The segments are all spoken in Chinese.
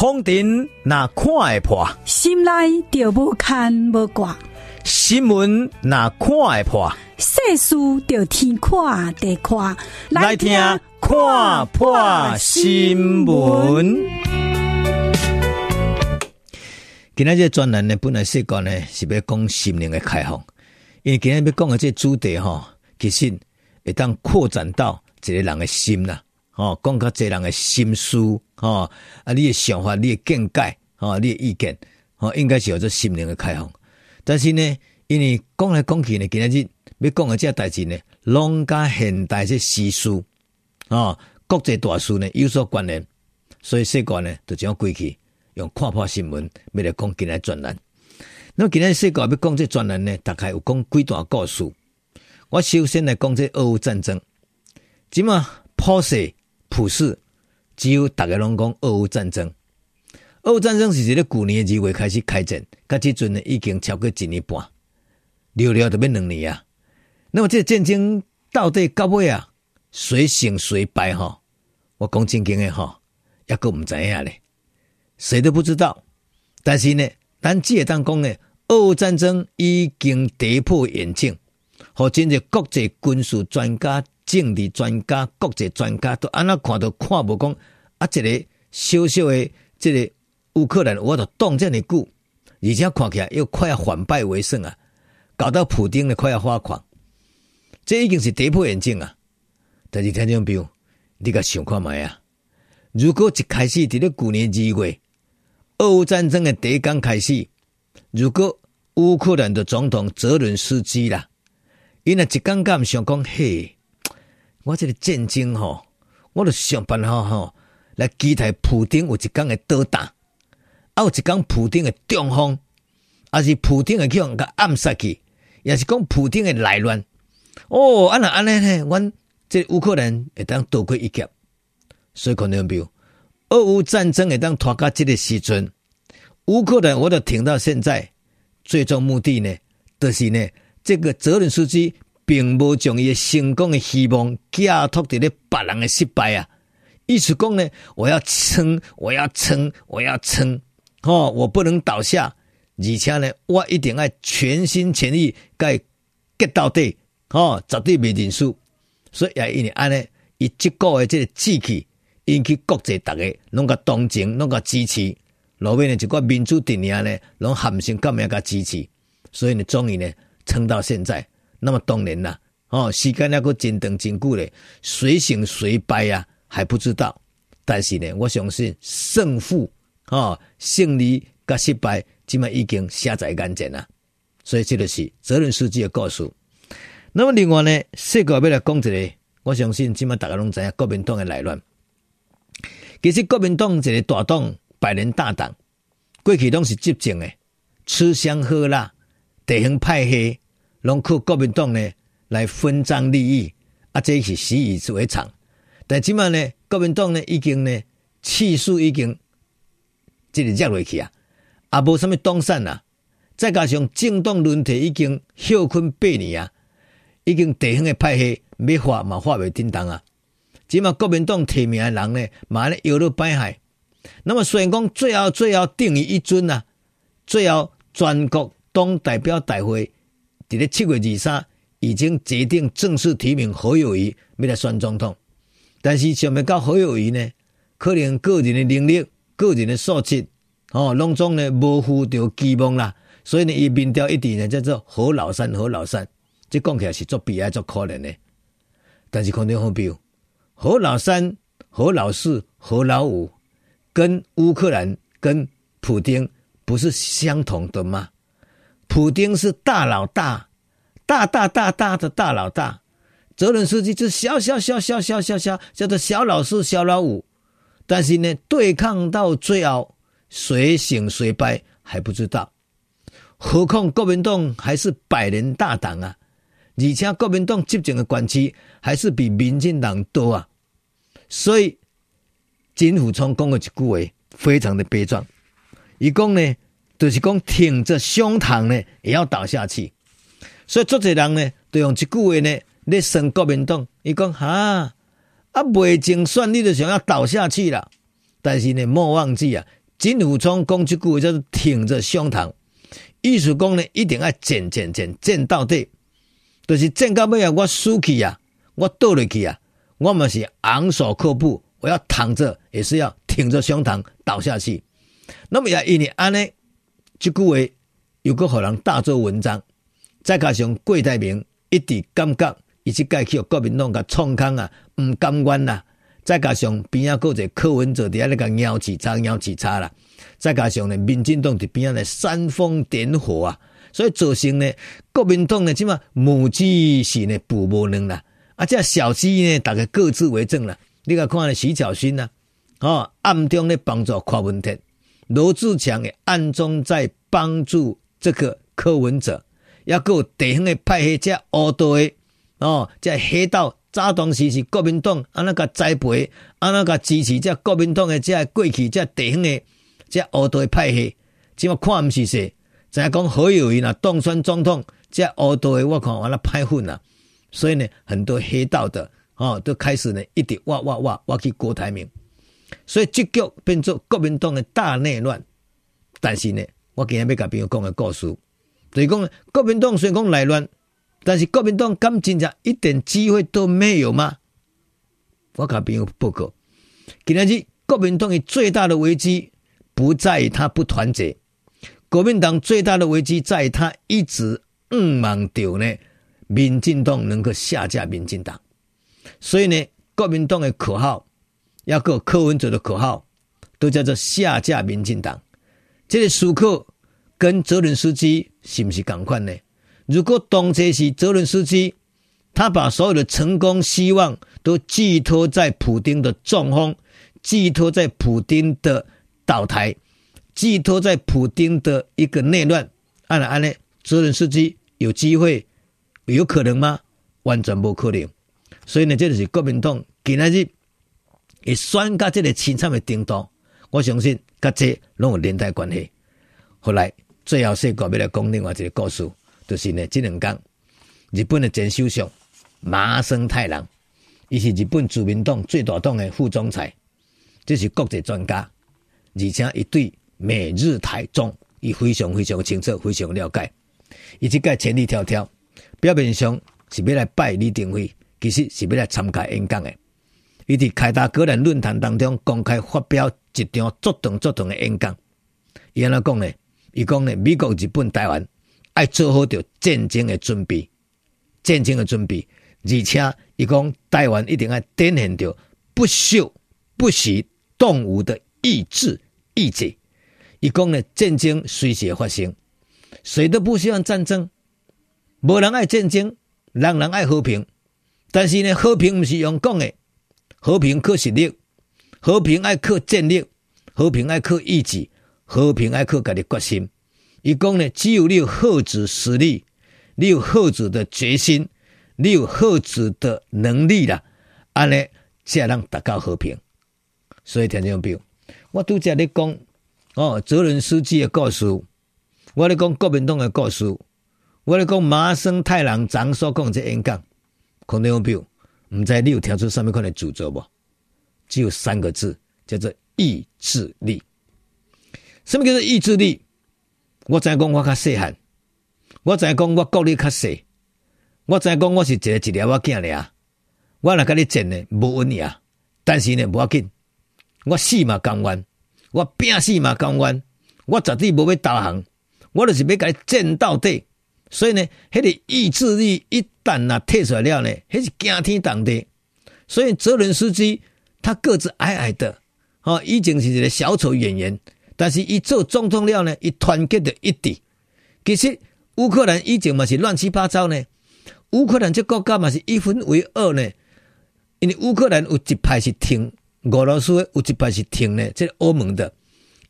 风尘那看会破，心内就无牵无挂；新闻那看会破，世事就天看地看。来听看破新闻。今天这专栏呢，本来说讲呢是要讲心灵的开放，因为今天要讲的这主题吼，其实会当扩展到一个人的心啦。哦，讲较侪人的心思，哦，啊，你的想法，你的见解，哦，你的意见，哦，应该是有这心灵的开放。但是呢，因为讲来讲去呢，今日要讲的这代志呢，拢甲现代这时事，哦，国际大事呢有所关联，所以说过呢，就将归去用看破新闻，要来讲今日专栏。那么今日说过要讲这专栏呢，大概有讲几段故事。我首先来讲这俄乌战争，即嘛破势。普世只有大家拢讲俄乌战争，俄乌战争是在旧年二月开始开战，到即阵呢已经超过一年半，了了都要两年啊。那么这个战争到底到尾啊，谁胜谁败哈？我讲正经的哈，也个唔知影咧，谁都不知道。但是呢，咱只会当讲呢，俄乌战争已经跌破眼镜，和真正国际军事专家。政治专家、国际专家都安那看都看无讲啊！这个小小的这个乌克兰，我都当这么久，而且看起来又快要反败为胜啊！搞到普京呢快要发狂，这已经是跌破眼镜啊！但是听众朋友，你甲想看卖啊？如果一开始伫咧旧年二月，俄乌战争的第一刚开始，如果乌克兰的总统泽伦斯基啦，伊若一刚刚想讲嘿。我这个战争吼，我着想办法吼来期待普京有一天会倒弹，啊有一天普丁会中风，还是普丁会去互佮暗杀去，也是讲普丁会内乱。哦，安那安尼呢？阮这乌克兰会当躲过一劫，所以可能比如俄乌战争会当拖到这个时阵，乌克兰我都挺到现在，最终目的呢，就是呢，这个泽连斯基。并无将伊成功的希望寄托伫咧别人的失败啊！意思讲呢，我要撑，我要撑，我要撑，哦，我不能倒下，而且呢，我一定要全心全意该结到底，哦，绝对袂认输。所以也因为安尼，伊即个的这个志气引起国际大家拢个同情，拢个支持，后面呢一个民主阵营呢，拢含心革命个支持，所以呢，终于呢，撑到现在。那么当然啦，哦，时间那个真长真久嘞，谁胜谁败呀，还不知道。但是呢，我相信胜负哦，胜利甲失败，基本已经写在眼前了。所以这个是泽伦斯基的故事。那么另外呢，世界要来讲一个，我相信基本大家拢知影国民党的内乱。其实国民党一个大党，百年大党，过去拢是执政的，吃香喝辣，地方派系。拢靠国民党呢来分赃利益，啊，这是习以为常。但起码呢，国民党呢已经呢气势已经这个弱落去啊，啊，无什么党产啊。再加上政党轮替已经休困八年啊，已经地方的派系要发嘛发未叮当啊。起码国民党提名的人呢，嘛咧摇落摆海。那么虽然讲最后最后定于一尊啊，最后全国党代表大会。伫咧七月二三已经决定正式提名何友谊要来选总统，但是想要到何友谊呢，可能个人的能力、个人的素质，哦，拢总呢无符着期望啦，所以呢，伊民调一直呢叫做何老三、何老三，这讲起来是作弊啊、作可怜的。但是看到后边，侯老三、何老四、何老五，跟乌克兰、跟普丁不是相同的吗？普丁是大老大，大大大大的大老大，泽伦斯基是小小小小小小小叫做小老四、小老五。但是呢，对抗到最后，谁胜谁败还不知道。何况国民党还是百年大党啊，而且国民党执政的关系还是比民进党多啊。所以金虎聪讲的一句话非常的悲壮，伊讲呢。就是讲挺着胸膛呢，也要倒下去。所以作者人呢，都用一句话呢，咧算国民党。伊讲哈啊，未竞选你就想要倒下去了。但是呢，莫忘记啊，金武聪讲这句话叫做挺着胸膛，意思讲呢，一定要战战战战到底，就是战到尾啊，我输去啊，我倒落去啊，我们是昂首阔步，我要躺着，也是要挺着胸膛倒下去。那么也因为安呢，即句话又搁互人大做文章，再加上郭台铭一直感觉伊即届去互国民党甲创康啊，毋甘愿啦。再加上边啊，搁一个柯文哲伫遐咧个鸟起叉鸟起叉啦。再加上呢，民进党伫边啊咧煽风点火啊，所以造成呢，国民党呢即嘛母鸡是呢哺无能啦，啊，这小鸡呢，大家各自为政啦。你甲看咧，徐巧芯呐，哦，暗中咧帮助柯文哲，罗志强也暗中在帮助这个柯文哲，抑搁有地方的派系遮乌道的哦，遮黑道。早当时是国民党安那个栽培，安那个支持这国民党的这过去这地方的这乌道派系，即么看毋是说，知影讲何友宜呐当选总统，这乌道的我看完了派粉呐，所以呢，很多黑道的哦都开始呢一直挖挖挖挖去郭台铭，所以结局变做国民党的大内乱。但是呢，我今日要甲朋友讲个故事，就是讲国民党虽然讲内乱。但是国民党敢真正一点机会都没有吗？我甲朋友报告，今日国民党最大的危机不在于他不团结，国民党最大的危机在于他一直误望着呢，民进党能够下架民进党，所以呢，国民党的口号，要个柯文哲的口号，都叫做下架民进党。这个思考跟泽伦斯基是不是同款呢？如果当初是泽伦斯基，他把所有的成功希望都寄托在普丁的中风，寄托在普丁的倒台，寄托在普丁的一个内乱，按了按呢，泽伦斯基有机会，有可能吗？完全不可能。所以呢，这就是国民党今仔日会选到这个凄惨的程度，我相信跟这拢有连带关系。后来最后是讲要来讲另外一个故事。就是呢，这两天日本的前首相麻生太郎，伊是日本自民党最大党的副总裁，这是国际专家，而且伊对美日台中伊非常非常清楚，非常了解。伊即个千里迢迢，表面上是要来拜李登辉，其实是要来参加演讲的。伊伫凯达格兰论坛当中公开发表一场足长足长的演讲。伊安怎讲呢？伊讲呢，美国、日本、台湾。爱做好着战争的准备，战争的准备，而且伊讲台湾一定要展现着不朽不息动武的意志意志。伊讲呢，战争随时会发生，谁都不希望战争，无人爱战争，人人爱和平。但是呢，和平毋是用讲的，和平靠实力，和平爱靠战略，和平爱靠意志，和平爱靠家己决心。伊讲呢，只有你有后置实力，你有后置的决心，你有后置的能力啦，安尼才能达到和平。所以听众朋友，我拄则咧讲哦，泽伦斯基的故事，我咧讲国民党的故事，我咧讲麻生太郎长所讲这演讲，听众朋友，毋知你有听出什么款的主轴无？只有三个字，叫做意志力。什么叫做意志力？我知影讲我较细汉，我知影讲我国力较细，我知影讲我是一个一粒仔囝俩，我若甲你战呢无稳呀，但是呢无要紧，我死嘛甘愿，我拼死嘛甘愿，我绝对无要投降，我就是要甲你战到底。所以呢，迄个意志力一旦呐退出来了呢，迄是惊天动地。所以泽伦斯基他个子矮矮的，哦，已经是一个小丑演员。但是，伊做总统了呢，伊团结的一致。其实乌克兰以前嘛是乱七八糟呢，乌克兰这国家嘛是一分为二呢。因为乌克兰有一派是挺俄罗斯的，有一派是挺呢这欧盟的，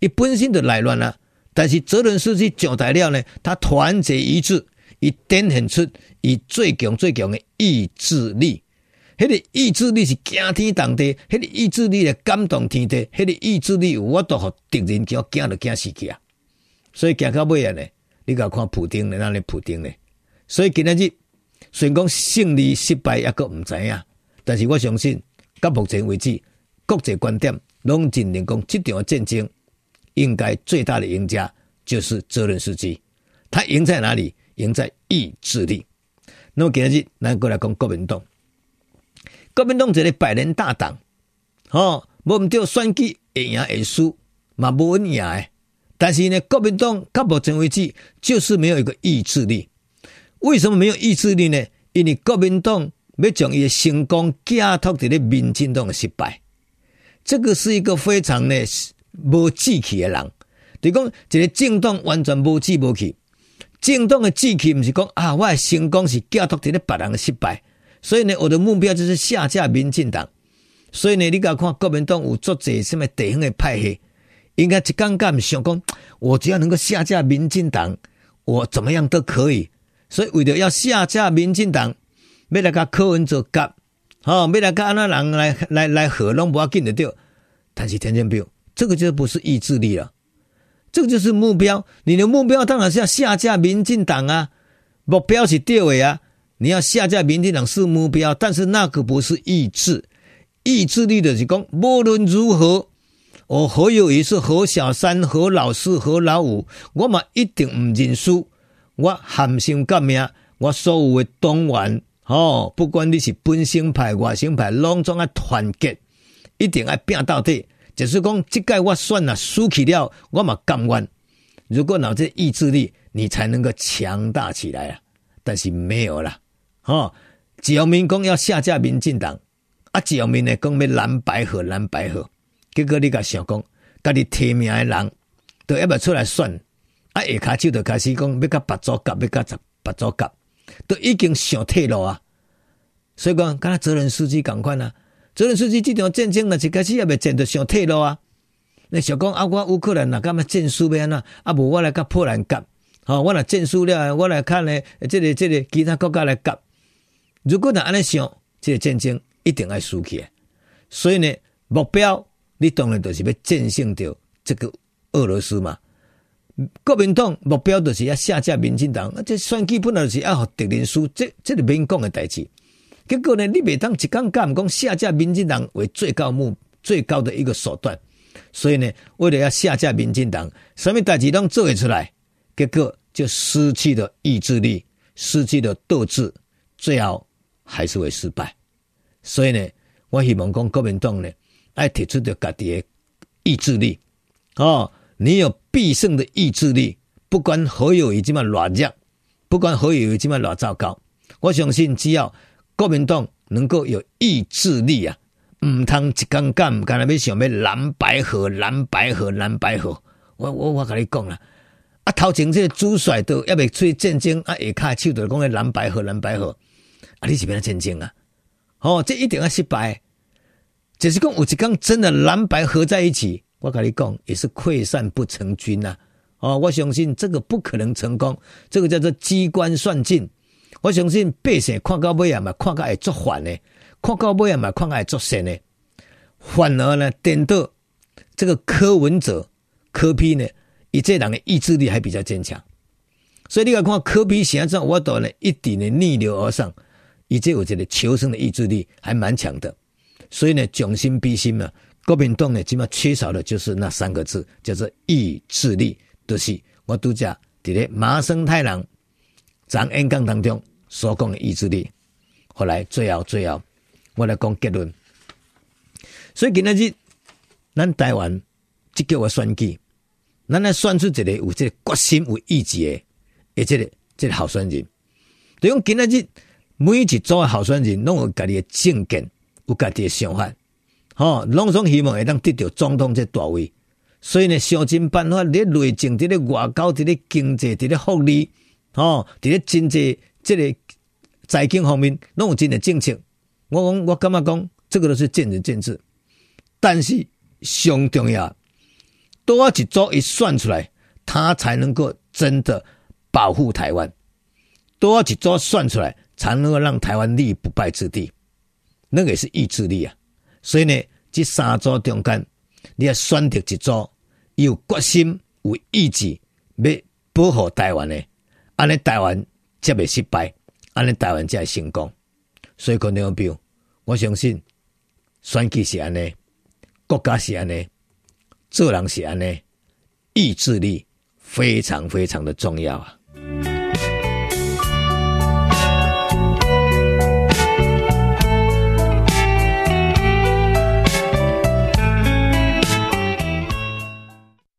伊本身就内乱了。但是泽伦斯基上台了呢，他团结一致，伊展现出伊最强最强的意志力。迄个意志力是惊天动地，迄个意志力是感动天地，迄个意志力有法度互敌人惊惊都惊死去啊！所以惊到尾啊呢，你甲看普丁咧，哪里普丁咧？所以今仔日虽然讲胜利失败抑阁毋知影，但是我相信到目前为止，国际观点拢认定讲，这场战争应该最大的赢家就是泽伦斯基。他赢在哪里？赢在意志力。那么今日咱过来讲国民党，国民党这个百年大党，哦，无毋对选举会赢会输，嘛无稳赢诶。但是呢，国民党到目前为止就是没有一个意志力。为什么没有意志力呢？因为国民党要将伊诶成功寄托伫咧民进党诶失败，这个是一个非常呢无志气诶人。就讲一个政党完全无志无气。政党的志气不是讲啊，我的成功是寄托伫咧别人的失败，所以呢，我的目标就是下架民进党。所以呢，你甲看国民党有做这什么地方的派系，应该一刚刚想讲，我只要能够下架民进党，我怎么样都可以。所以为了要下架民进党，要来甲柯文哲夹，哦，要来甲安那人来来来合拢无要紧的对。但是田建标，这个就不是意志力了。这个就是目标，你的目标当然是要下架民进党啊，目标是对的啊，你要下架民进党是目标，但是那个不是意志，意志力的是讲，无论如何，我何友宜是何小三、何老四、何老五，我嘛一定唔认输，我含心革命，我所有的党员，哦，不管你是本省派、外省派，拢总要团结，一定要拼到底。就是讲，这届我算了输去了，我嘛甘愿。如果脑子意志力，你才能够强大起来啊！但是没有了，哦，自由民讲要下架民进党，啊，自由民呢讲要蓝白合，蓝白合，结果你甲想讲，家己提名的人都要不出来选，啊，下骹手就开始讲要甲白组夹，要甲十白组夹，都已经想退路啊！所以讲，刚才泽伦斯基赶快呢。泽伦斯基这场战争呢，一开始也未战得上退路啊！那想讲啊，我乌克兰哪干嘛战输要安怎？啊，无我来甲波兰夹，好，我来战输了，我来看呢，这个这个其他国家来夹。如果那安尼想，这个战争一定要输去。所以呢，目标你当然就是要战胜掉这个俄罗斯嘛。国民党目标就是要下架民进党，啊，这选举本来就是要互敌人输，这这是免讲的代志。结果呢，你别当一刚刚讲下架民进党为最高目最高的一个手段，所以呢，为了要下架民进党，什么代志都做得出来，结果就失去了意志力，失去了斗志，最后还是会失败。所以呢，我希望讲国民党呢，爱提出着家己的意志力哦，你有必胜的意志力，不管何友宜这么软弱，不管何友宜这么乱糟糕，我相信只要。国民党能够有意志力啊，唔通一竿竿，干那要想要蓝白合，蓝白合，蓝白合。我我我跟你讲啦，啊，头前这个主帅都要未出去战争，啊，下骹手就讲蓝白合，蓝白合，啊，你是边个战争啊？哦，这一定要失败。就是讲有一天真的蓝白合在一起，我跟你讲也是溃散不成军呐、啊。哦，我相信这个不可能成功，这个叫做机关算尽。我相信百姓看到尾啊嘛，看到会作反呢，看到尾啊嘛，看到会作神呢，反而呢，颠倒这个柯文哲、柯 P 呢，以这人的意志力还比较坚强，所以你要看柯 P 现在我都呢一定的逆流而上，以这我觉得求生的意志力还蛮强的，所以呢，将心比心嘛，国民党呢，起码缺少的就是那三个字，叫做意志力，就是我都讲在咧麻生太郎在演讲当中。所讲的意志力，后来最后最后，我来讲结论。所以今仔日，咱台湾即叫我选举，咱来选出一个有这个决心、有意志的，而且个即个候选人。就讲今仔日每一组的候选人，拢有家己的政见，有家己的想法，吼，拢总希望会当得到总统这大位。所以呢，想尽办法，伫内政、伫咧外交、伫咧经济、伫咧福利，吼，伫咧经济。这个财经方面拢有真的政策，我讲我感觉讲，这个都是见仁见智。但是上重要，多一组一算出来，他才能够真的保护台湾。多一组算出来，才能够让台湾立于不败之地。那个也是意志力啊。所以呢，这三组中间，你要选择一组有决心、有意志，要保护台湾的，安尼台湾。才会失败，安尼台湾才会成功。所以讲两票，我相信选举是安尼，国家是安尼，做人是安尼，意志力非常非常的重要啊。